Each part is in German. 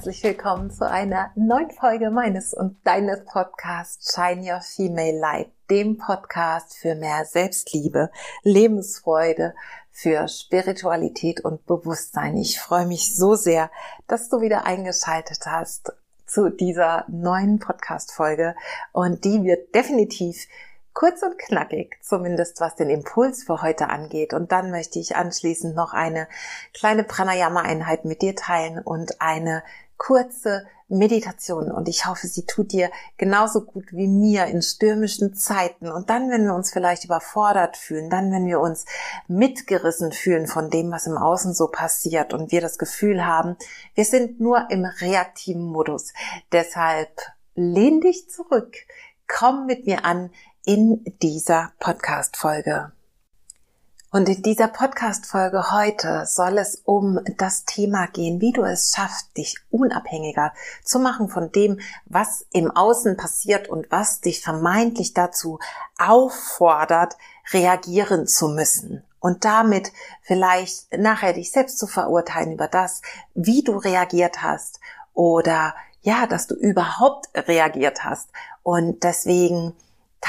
Herzlich willkommen zu einer neuen Folge meines und deines Podcasts Shine Your Female Light, dem Podcast für mehr Selbstliebe, Lebensfreude, für Spiritualität und Bewusstsein. Ich freue mich so sehr, dass du wieder eingeschaltet hast zu dieser neuen Podcast-Folge und die wird definitiv kurz und knackig, zumindest was den Impuls für heute angeht. Und dann möchte ich anschließend noch eine kleine Pranayama-Einheit mit dir teilen und eine kurze Meditation. Und ich hoffe, sie tut dir genauso gut wie mir in stürmischen Zeiten. Und dann, wenn wir uns vielleicht überfordert fühlen, dann, wenn wir uns mitgerissen fühlen von dem, was im Außen so passiert und wir das Gefühl haben, wir sind nur im reaktiven Modus. Deshalb lehn dich zurück. Komm mit mir an in dieser Podcast-Folge. Und in dieser Podcast-Folge heute soll es um das Thema gehen, wie du es schaffst, dich unabhängiger zu machen von dem, was im Außen passiert und was dich vermeintlich dazu auffordert, reagieren zu müssen. Und damit vielleicht nachher dich selbst zu verurteilen über das, wie du reagiert hast oder ja, dass du überhaupt reagiert hast. Und deswegen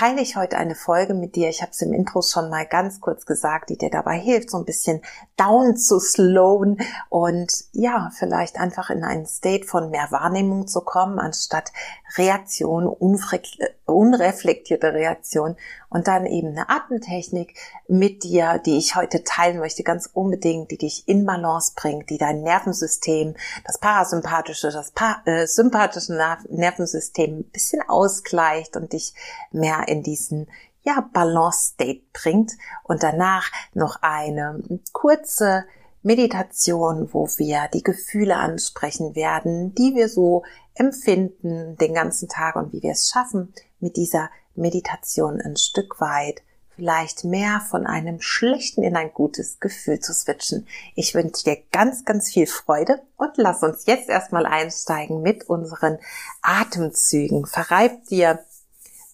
teile ich heute eine Folge mit dir. Ich habe es im Intro schon mal ganz kurz gesagt, die dir dabei hilft, so ein bisschen down zu slowen und ja, vielleicht einfach in einen State von mehr Wahrnehmung zu kommen, anstatt Reaktion, unreflektierte Reaktion und dann eben eine Atemtechnik mit dir, die ich heute teilen möchte, ganz unbedingt, die dich in Balance bringt, die dein Nervensystem, das parasympathische, das pa äh, sympathische Nervensystem ein bisschen ausgleicht und dich mehr in diesen ja, Balance State bringt. Und danach noch eine kurze Meditation, wo wir die Gefühle ansprechen werden, die wir so empfinden den ganzen Tag und wie wir es schaffen, mit dieser Meditation ein Stück weit vielleicht mehr von einem schlechten in ein gutes Gefühl zu switchen. Ich wünsche dir ganz, ganz viel Freude und lass uns jetzt erstmal einsteigen mit unseren Atemzügen. Verreib dir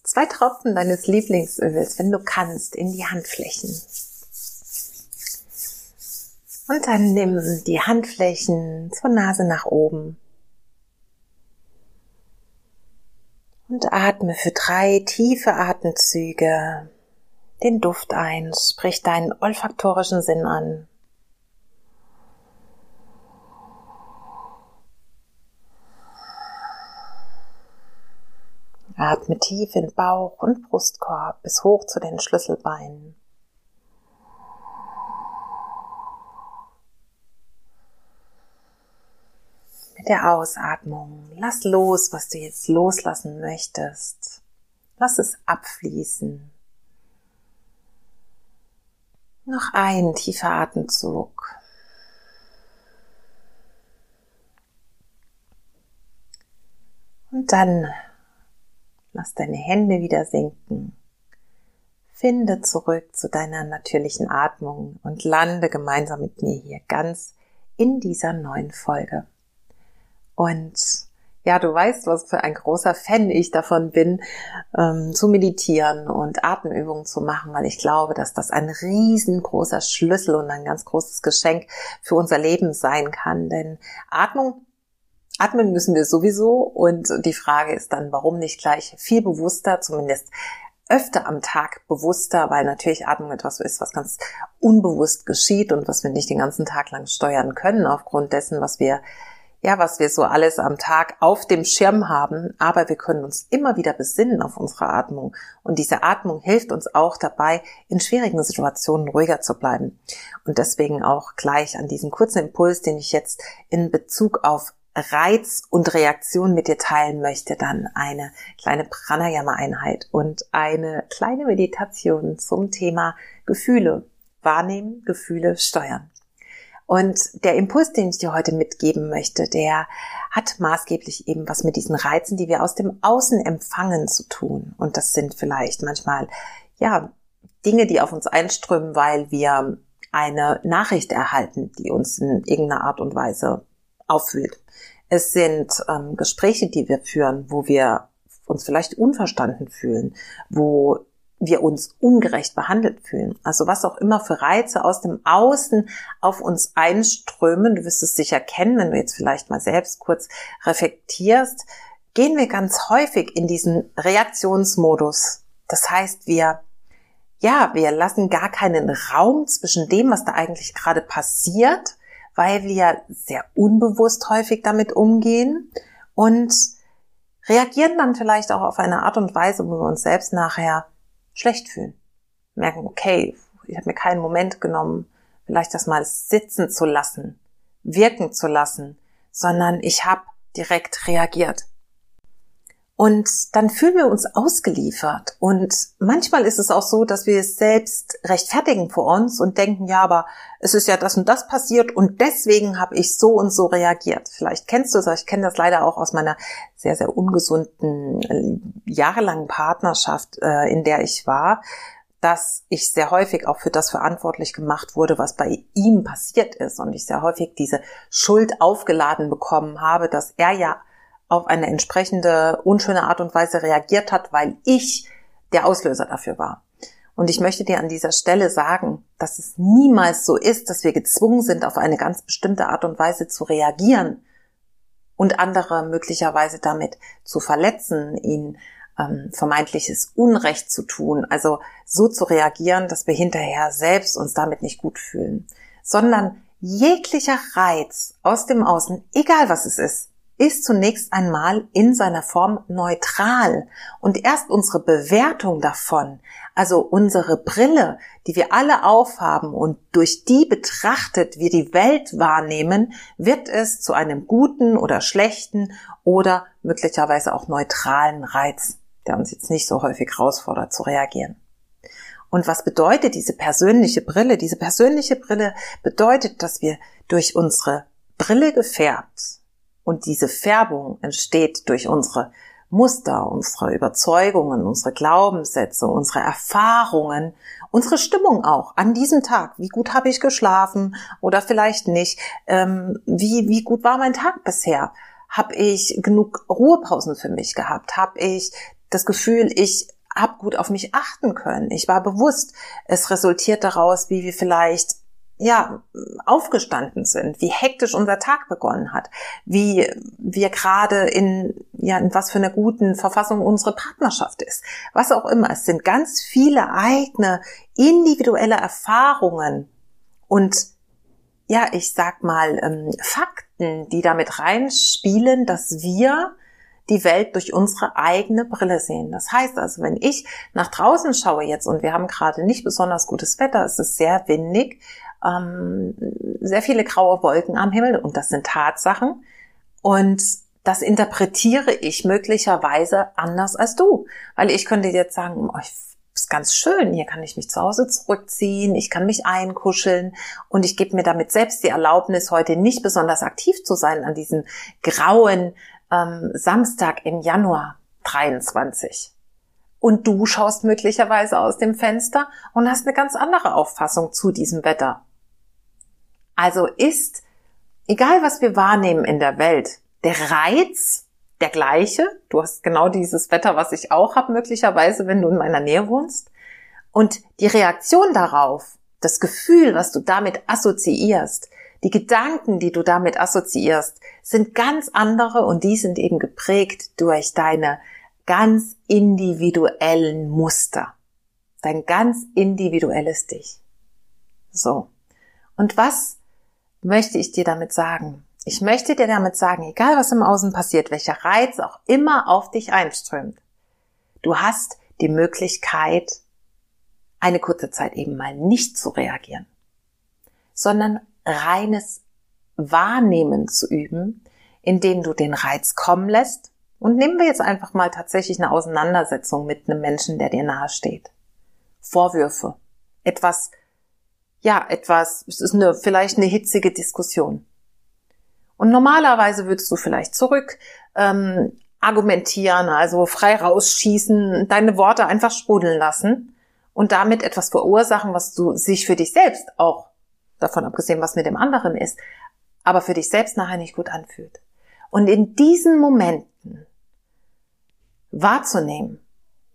zwei Tropfen deines Lieblingsöls, wenn du kannst, in die Handflächen. Und dann nimm die Handflächen zur Nase nach oben. Und atme für drei tiefe Atemzüge den Duft ein, sprich deinen olfaktorischen Sinn an. Atme tief in Bauch und Brustkorb bis hoch zu den Schlüsselbeinen. Der Ausatmung lass los, was du jetzt loslassen möchtest. Lass es abfließen. Noch ein tiefer Atemzug. Und dann lass deine Hände wieder sinken. Finde zurück zu deiner natürlichen Atmung und lande gemeinsam mit mir hier ganz in dieser neuen Folge. Und ja, du weißt, was für ein großer Fan ich davon bin, ähm, zu meditieren und Atemübungen zu machen, weil ich glaube, dass das ein riesengroßer Schlüssel und ein ganz großes Geschenk für unser Leben sein kann. Denn Atmung Atmen müssen wir sowieso und die Frage ist dann, warum nicht gleich viel bewusster, zumindest öfter am Tag bewusster, weil natürlich Atmung etwas ist, was ganz unbewusst geschieht und was wir nicht den ganzen Tag lang steuern können aufgrund dessen, was wir ja, was wir so alles am Tag auf dem Schirm haben, aber wir können uns immer wieder besinnen auf unsere Atmung. Und diese Atmung hilft uns auch dabei, in schwierigen Situationen ruhiger zu bleiben. Und deswegen auch gleich an diesen kurzen Impuls, den ich jetzt in Bezug auf Reiz und Reaktion mit dir teilen möchte, dann eine kleine Pranayama-Einheit und eine kleine Meditation zum Thema Gefühle wahrnehmen, Gefühle steuern. Und der Impuls, den ich dir heute mitgeben möchte, der hat maßgeblich eben was mit diesen Reizen, die wir aus dem Außen empfangen zu tun. Und das sind vielleicht manchmal, ja, Dinge, die auf uns einströmen, weil wir eine Nachricht erhalten, die uns in irgendeiner Art und Weise auffühlt. Es sind ähm, Gespräche, die wir führen, wo wir uns vielleicht unverstanden fühlen, wo wir uns ungerecht behandelt fühlen. Also was auch immer für Reize aus dem Außen auf uns einströmen, du wirst es sicher kennen, wenn du jetzt vielleicht mal selbst kurz reflektierst, gehen wir ganz häufig in diesen Reaktionsmodus. Das heißt, wir ja, wir lassen gar keinen Raum zwischen dem, was da eigentlich gerade passiert, weil wir sehr unbewusst häufig damit umgehen und reagieren dann vielleicht auch auf eine Art und Weise, wo wir uns selbst nachher schlecht fühlen. Merken, okay, ich habe mir keinen Moment genommen, vielleicht das mal sitzen zu lassen, wirken zu lassen, sondern ich habe direkt reagiert. Und dann fühlen wir uns ausgeliefert. Und manchmal ist es auch so, dass wir es selbst rechtfertigen vor uns und denken, ja, aber es ist ja das und das passiert und deswegen habe ich so und so reagiert. Vielleicht kennst du das, ich kenne das leider auch aus meiner sehr, sehr ungesunden, äh, jahrelangen Partnerschaft, äh, in der ich war, dass ich sehr häufig auch für das verantwortlich gemacht wurde, was bei ihm passiert ist und ich sehr häufig diese Schuld aufgeladen bekommen habe, dass er ja auf eine entsprechende unschöne Art und Weise reagiert hat, weil ich der Auslöser dafür war. Und ich möchte dir an dieser Stelle sagen, dass es niemals so ist, dass wir gezwungen sind, auf eine ganz bestimmte Art und Weise zu reagieren und andere möglicherweise damit zu verletzen, ihnen ähm, vermeintliches Unrecht zu tun, also so zu reagieren, dass wir hinterher selbst uns damit nicht gut fühlen, sondern jeglicher Reiz aus dem Außen, egal was es ist, ist zunächst einmal in seiner Form neutral und erst unsere Bewertung davon, also unsere Brille, die wir alle aufhaben und durch die betrachtet wir die Welt wahrnehmen, wird es zu einem guten oder schlechten oder möglicherweise auch neutralen Reiz, der uns jetzt nicht so häufig herausfordert zu reagieren. Und was bedeutet diese persönliche Brille? Diese persönliche Brille bedeutet, dass wir durch unsere Brille gefärbt und diese Färbung entsteht durch unsere Muster, unsere Überzeugungen, unsere Glaubenssätze, unsere Erfahrungen, unsere Stimmung auch an diesem Tag. Wie gut habe ich geschlafen oder vielleicht nicht? Ähm, wie, wie gut war mein Tag bisher? Habe ich genug Ruhepausen für mich gehabt? Habe ich das Gefühl, ich habe gut auf mich achten können? Ich war bewusst. Es resultiert daraus, wie wir vielleicht ja, aufgestanden sind, wie hektisch unser Tag begonnen hat, wie wir gerade in, ja, in was für einer guten Verfassung unsere Partnerschaft ist, was auch immer. Es sind ganz viele eigene individuelle Erfahrungen und ja, ich sag mal, ähm, Fakten, die damit reinspielen, dass wir die Welt durch unsere eigene Brille sehen. Das heißt also, wenn ich nach draußen schaue jetzt und wir haben gerade nicht besonders gutes Wetter, es ist sehr windig, ähm, sehr viele graue Wolken am Himmel und das sind Tatsachen. Und das interpretiere ich möglicherweise anders als du. Weil ich könnte jetzt sagen, oh, ist ganz schön, hier kann ich mich zu Hause zurückziehen, ich kann mich einkuscheln und ich gebe mir damit selbst die Erlaubnis, heute nicht besonders aktiv zu sein an diesem grauen ähm, Samstag im Januar 23 und du schaust möglicherweise aus dem Fenster und hast eine ganz andere Auffassung zu diesem Wetter. Also ist, egal was wir wahrnehmen in der Welt, der Reiz der gleiche. Du hast genau dieses Wetter, was ich auch habe, möglicherweise, wenn du in meiner Nähe wohnst. Und die Reaktion darauf, das Gefühl, was du damit assoziierst, die Gedanken, die du damit assoziierst, sind ganz andere und die sind eben geprägt durch deine ganz individuellen Muster. Dein ganz individuelles Dich. So. Und was möchte ich dir damit sagen? Ich möchte dir damit sagen, egal was im Außen passiert, welcher Reiz auch immer auf dich einströmt, du hast die Möglichkeit, eine kurze Zeit eben mal nicht zu reagieren, sondern reines Wahrnehmen zu üben, indem du den Reiz kommen lässt und nehmen wir jetzt einfach mal tatsächlich eine Auseinandersetzung mit einem Menschen, der dir nahe steht. Vorwürfe. Etwas, ja, etwas, es ist eine, vielleicht eine hitzige Diskussion. Und normalerweise würdest du vielleicht zurück ähm, argumentieren, also frei rausschießen, deine Worte einfach sprudeln lassen und damit etwas verursachen, was du sich für dich selbst auch, davon abgesehen, was mit dem anderen ist, aber für dich selbst nachher nicht gut anfühlt. Und in diesen Momenten wahrzunehmen,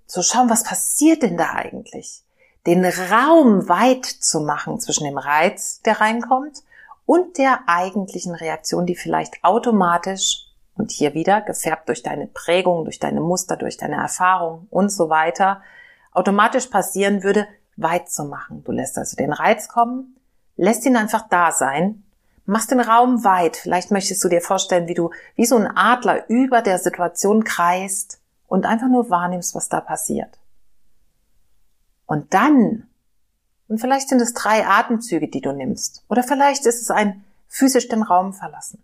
zu schauen, was passiert denn da eigentlich? Den Raum weit zu machen zwischen dem Reiz, der reinkommt, und der eigentlichen Reaktion, die vielleicht automatisch und hier wieder gefärbt durch deine Prägung, durch deine Muster, durch deine Erfahrung und so weiter, automatisch passieren würde, weit zu machen. Du lässt also den Reiz kommen, lässt ihn einfach da sein, machst den Raum weit. Vielleicht möchtest du dir vorstellen, wie du wie so ein Adler über der Situation kreist und einfach nur wahrnimmst, was da passiert. Und dann, und vielleicht sind es drei Atemzüge, die du nimmst, oder vielleicht ist es ein physisch den Raum verlassen.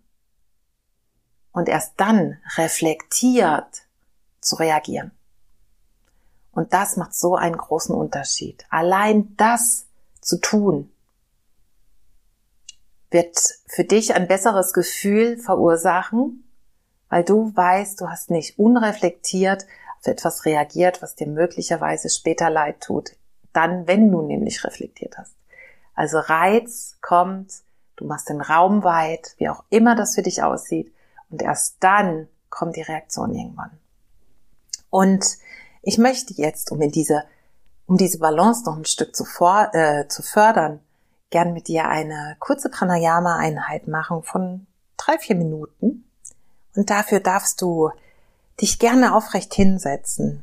Und erst dann reflektiert zu reagieren. Und das macht so einen großen Unterschied. Allein das zu tun, wird für dich ein besseres Gefühl verursachen, weil du weißt, du hast nicht unreflektiert auf etwas reagiert, was dir möglicherweise später leid tut. Dann, wenn du nämlich reflektiert hast. Also Reiz kommt, du machst den Raum weit, wie auch immer das für dich aussieht, und erst dann kommt die Reaktion irgendwann. Und ich möchte jetzt, um in diese, um diese Balance noch ein Stück zu, vor, äh, zu fördern, gern mit dir eine kurze Pranayama-Einheit machen von drei, vier Minuten. Und dafür darfst du dich gerne aufrecht hinsetzen.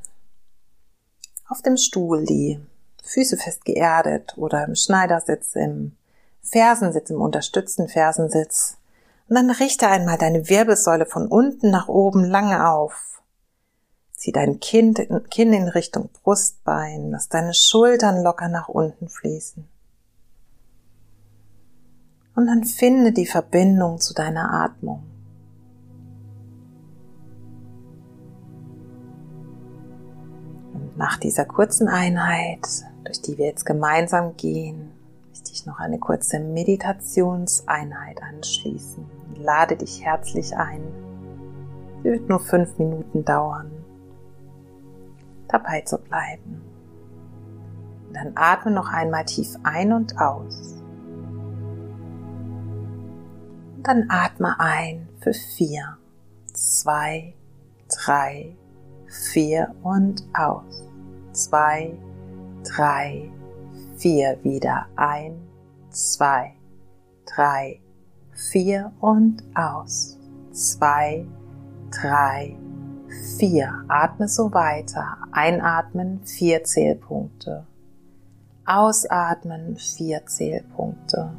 Auf dem Stuhl, die Füße fest geerdet oder im Schneidersitz, im Fersensitz, im unterstützten Fersensitz. Und dann richte einmal deine Wirbelsäule von unten nach oben lange auf. Zieh dein Kinn, Kinn in Richtung Brustbein, lass deine Schultern locker nach unten fließen. Und dann finde die Verbindung zu deiner Atmung. Und nach dieser kurzen Einheit, durch die wir jetzt gemeinsam gehen, möchte ich noch eine kurze Meditationseinheit anschließen. Lade dich herzlich ein. Sie wird nur fünf Minuten dauern dabei zu bleiben. Und dann atme noch einmal tief ein und aus. Und dann atme ein für vier, zwei, drei, vier und aus. Zwei, drei, vier wieder ein, zwei, drei, vier und aus. Zwei, drei, vier. Atme so weiter. Einatmen, vier Zählpunkte. Ausatmen, vier Zählpunkte.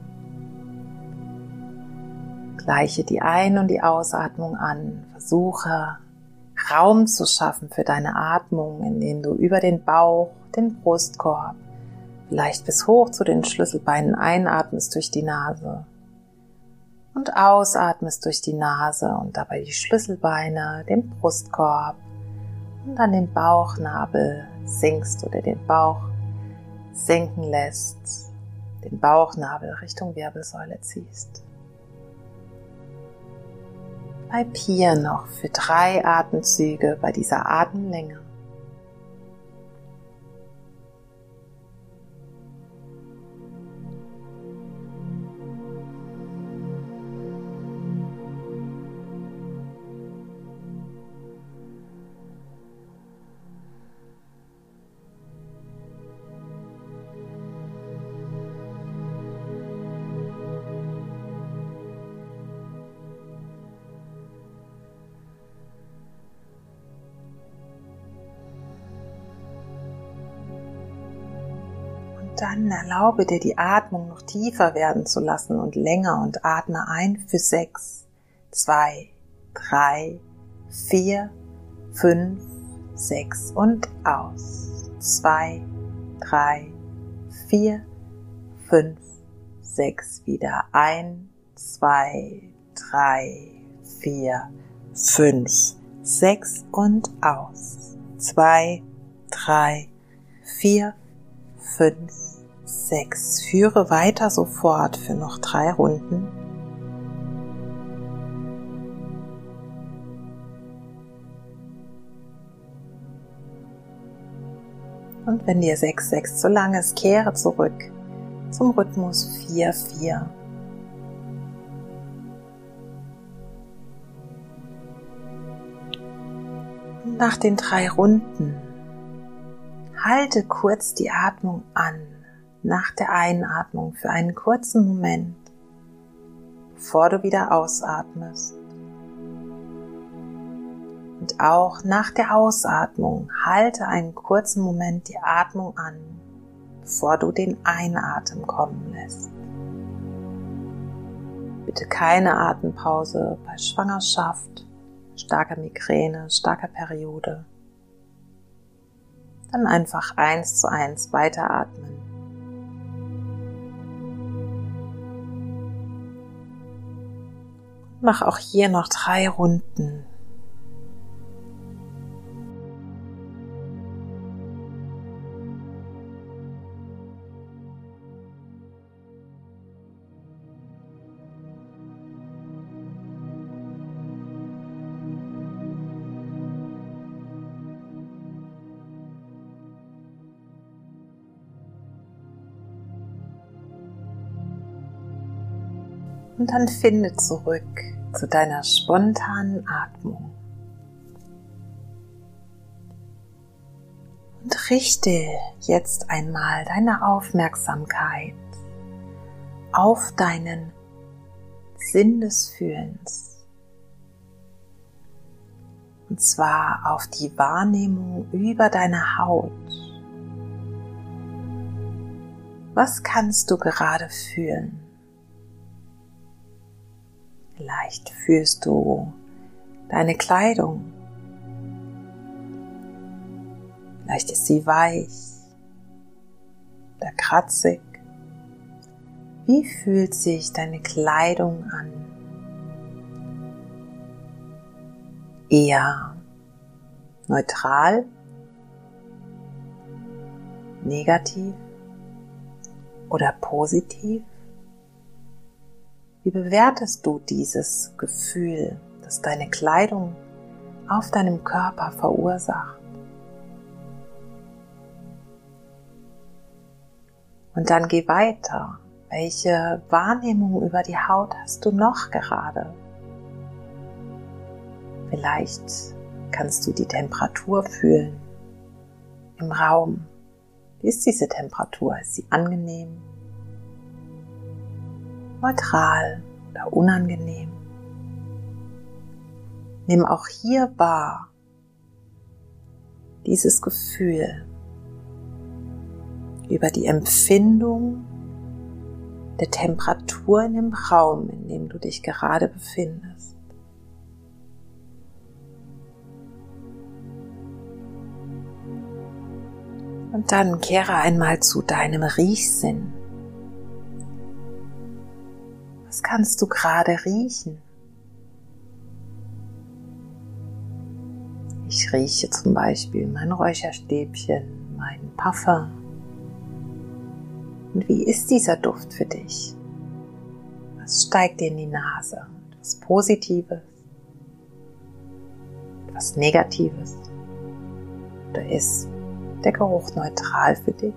Gleiche die Ein- und die Ausatmung an. Versuche Raum zu schaffen für deine Atmung, indem du über den Bauch, den Brustkorb, vielleicht bis hoch zu den Schlüsselbeinen einatmest durch die Nase und ausatmest durch die Nase und dabei die Schlüsselbeine, den Brustkorb und dann den Bauchnabel sinkst oder den Bauch senken lässt, den Bauchnabel Richtung Wirbelsäule ziehst. Bleib hier noch für drei Atemzüge bei dieser Atemlänge. Erlaube dir die Atmung noch tiefer werden zu lassen und länger und atme ein für sechs, zwei, drei, vier, fünf, sechs und aus. Zwei, drei, vier, fünf, sechs wieder ein, zwei, drei, vier, fünf, sechs und aus. Zwei, drei, vier, fünf, sechs. Führe weiter sofort für noch drei Runden. Und wenn dir sechs sechs zu lang ist, kehre zurück zum Rhythmus vier vier. Und nach den drei Runden Halte kurz die Atmung an nach der Einatmung für einen kurzen Moment, bevor du wieder ausatmest. Und auch nach der Ausatmung halte einen kurzen Moment die Atmung an, bevor du den Einatmen kommen lässt. Bitte keine Atempause bei Schwangerschaft, starker Migräne, starker Periode. Dann einfach eins zu eins weiteratmen. Mach auch hier noch drei Runden. Und dann finde zurück zu deiner spontanen Atmung. Und richte jetzt einmal deine Aufmerksamkeit auf deinen Sinn des Fühlens. Und zwar auf die Wahrnehmung über deine Haut. Was kannst du gerade fühlen? Vielleicht fühlst du deine Kleidung. Vielleicht ist sie weich oder kratzig. Wie fühlt sich deine Kleidung an? Eher neutral, negativ oder positiv? Wie bewertest du dieses Gefühl, das deine Kleidung auf deinem Körper verursacht? Und dann geh weiter. Welche Wahrnehmung über die Haut hast du noch gerade? Vielleicht kannst du die Temperatur fühlen im Raum. Wie ist diese Temperatur? Ist sie angenehm? Neutral oder unangenehm. Nimm auch hier wahr dieses Gefühl über die Empfindung der Temperatur in dem Raum, in dem du dich gerade befindest. Und dann kehre einmal zu deinem Riechsinn. Was kannst du gerade riechen? Ich rieche zum Beispiel mein Räucherstäbchen, mein Parfum. Und wie ist dieser Duft für dich? Was steigt dir in die Nase? Etwas Positives? Etwas Negatives? Oder ist der Geruch neutral für dich?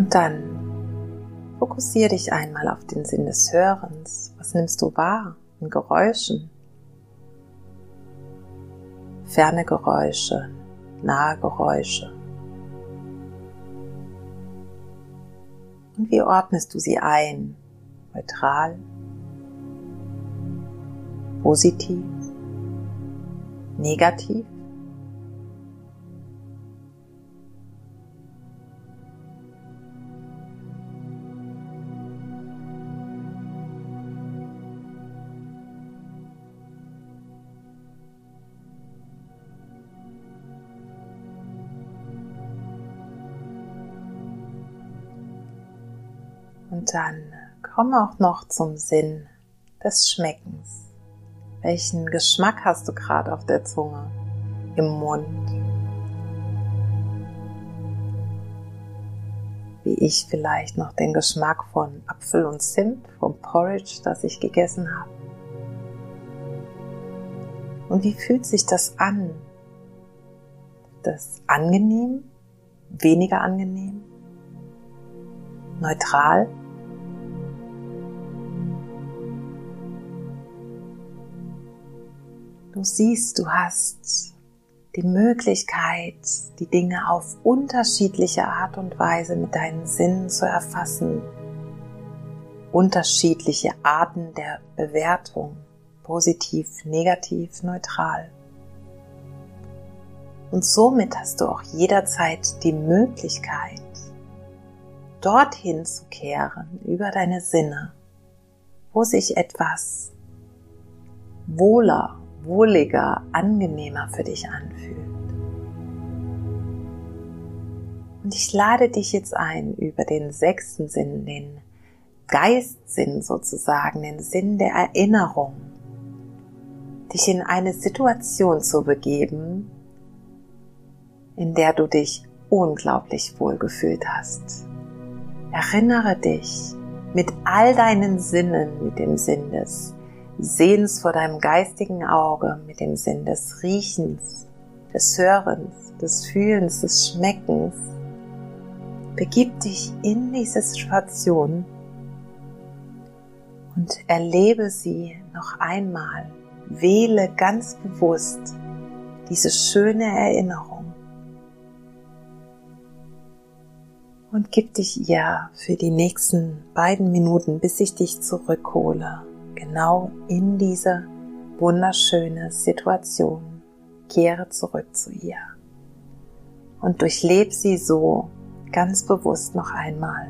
Und dann fokussiere dich einmal auf den Sinn des Hörens. Was nimmst du wahr in Geräuschen? Ferne Geräusche, nahe Geräusche. Und wie ordnest du sie ein? Neutral, positiv, negativ? Dann komm auch noch zum Sinn des Schmeckens. Welchen Geschmack hast du gerade auf der Zunge, im Mund? Wie ich vielleicht noch den Geschmack von Apfel und Zimt, vom Porridge, das ich gegessen habe. Und wie fühlt sich das an? Das angenehm? Weniger angenehm? Neutral? Du siehst, du hast die Möglichkeit, die Dinge auf unterschiedliche Art und Weise mit deinen Sinnen zu erfassen. Unterschiedliche Arten der Bewertung, positiv, negativ, neutral. Und somit hast du auch jederzeit die Möglichkeit, dorthin zu kehren über deine Sinne, wo sich etwas wohler, wohliger, angenehmer für dich anfühlt. Und ich lade dich jetzt ein, über den sechsten Sinn, den Geistsinn sozusagen, den Sinn der Erinnerung, dich in eine Situation zu begeben, in der du dich unglaublich wohl gefühlt hast. Erinnere dich mit all deinen Sinnen, mit dem Sinn des Sehens vor deinem geistigen Auge, mit dem Sinn des Riechens, des Hörens, des Fühlens, des Schmeckens. Begib dich in diese Situation und erlebe sie noch einmal. Wähle ganz bewusst diese schöne Erinnerung. und gib dich ihr für die nächsten beiden Minuten, bis ich dich zurückhole, genau in diese wunderschöne Situation. Kehre zurück zu ihr und durchleb sie so ganz bewusst noch einmal.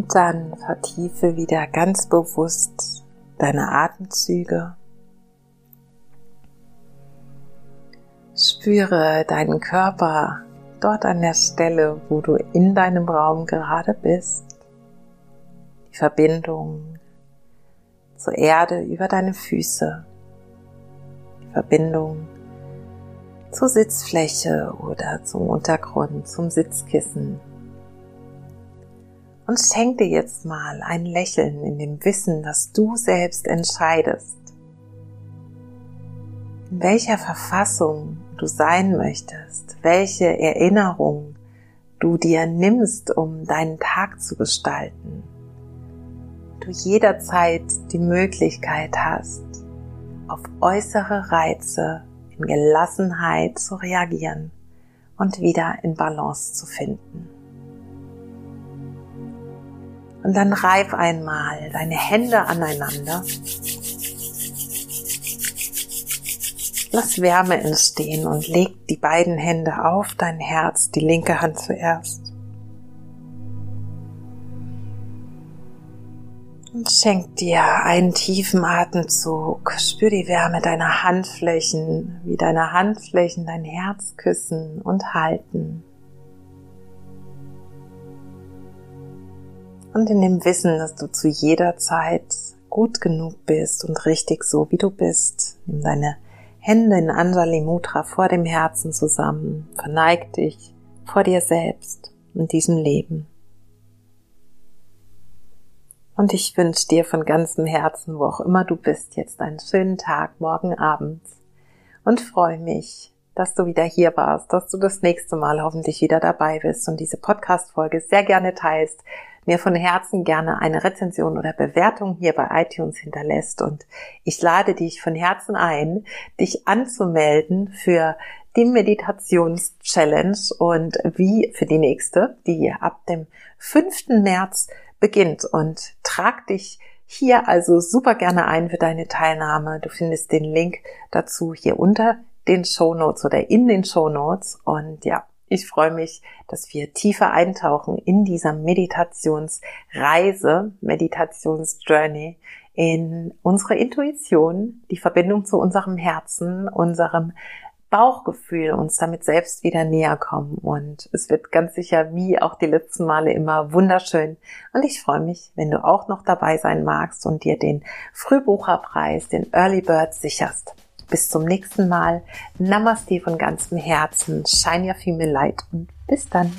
Und dann vertiefe wieder ganz bewusst deine Atemzüge. Spüre deinen Körper dort an der Stelle, wo du in deinem Raum gerade bist. Die Verbindung zur Erde über deine Füße. Die Verbindung zur Sitzfläche oder zum Untergrund, zum Sitzkissen und schenk dir jetzt mal ein Lächeln in dem Wissen, dass du selbst entscheidest, in welcher Verfassung du sein möchtest, welche Erinnerung du dir nimmst, um deinen Tag zu gestalten. Du jederzeit die Möglichkeit hast, auf äußere Reize in Gelassenheit zu reagieren und wieder in Balance zu finden. Und dann reib einmal deine Hände aneinander. Lass Wärme entstehen und leg die beiden Hände auf dein Herz, die linke Hand zuerst. Und schenk dir einen tiefen Atemzug. Spür die Wärme deiner Handflächen, wie deine Handflächen dein Herz küssen und halten. Und in dem Wissen, dass du zu jeder Zeit gut genug bist und richtig so, wie du bist. Nimm deine Hände in Anjali Mudra vor dem Herzen zusammen, verneig dich vor dir selbst in diesem Leben. Und ich wünsche dir von ganzem Herzen, wo auch immer du bist, jetzt einen schönen Tag, morgen Abend. Und freue mich, dass du wieder hier warst, dass du das nächste Mal hoffentlich wieder dabei bist und diese Podcast-Folge sehr gerne teilst, mir von Herzen gerne eine Rezension oder Bewertung hier bei iTunes hinterlässt und ich lade dich von Herzen ein, dich anzumelden für die Meditations-Challenge und wie für die nächste, die ab dem 5. März beginnt und trag dich hier also super gerne ein für deine Teilnahme. Du findest den Link dazu hier unter den Show Notes oder in den Show Notes und ja, ich freue mich, dass wir tiefer eintauchen in dieser Meditationsreise, Meditationsjourney, in unsere Intuition, die Verbindung zu unserem Herzen, unserem Bauchgefühl uns damit selbst wieder näher kommen. Und es wird ganz sicher, wie auch die letzten Male immer, wunderschön. Und ich freue mich, wenn du auch noch dabei sein magst und dir den Frühbucherpreis, den Early Bird sicherst. Bis zum nächsten Mal. Namaste von ganzem Herzen. Shine your female light und bis dann.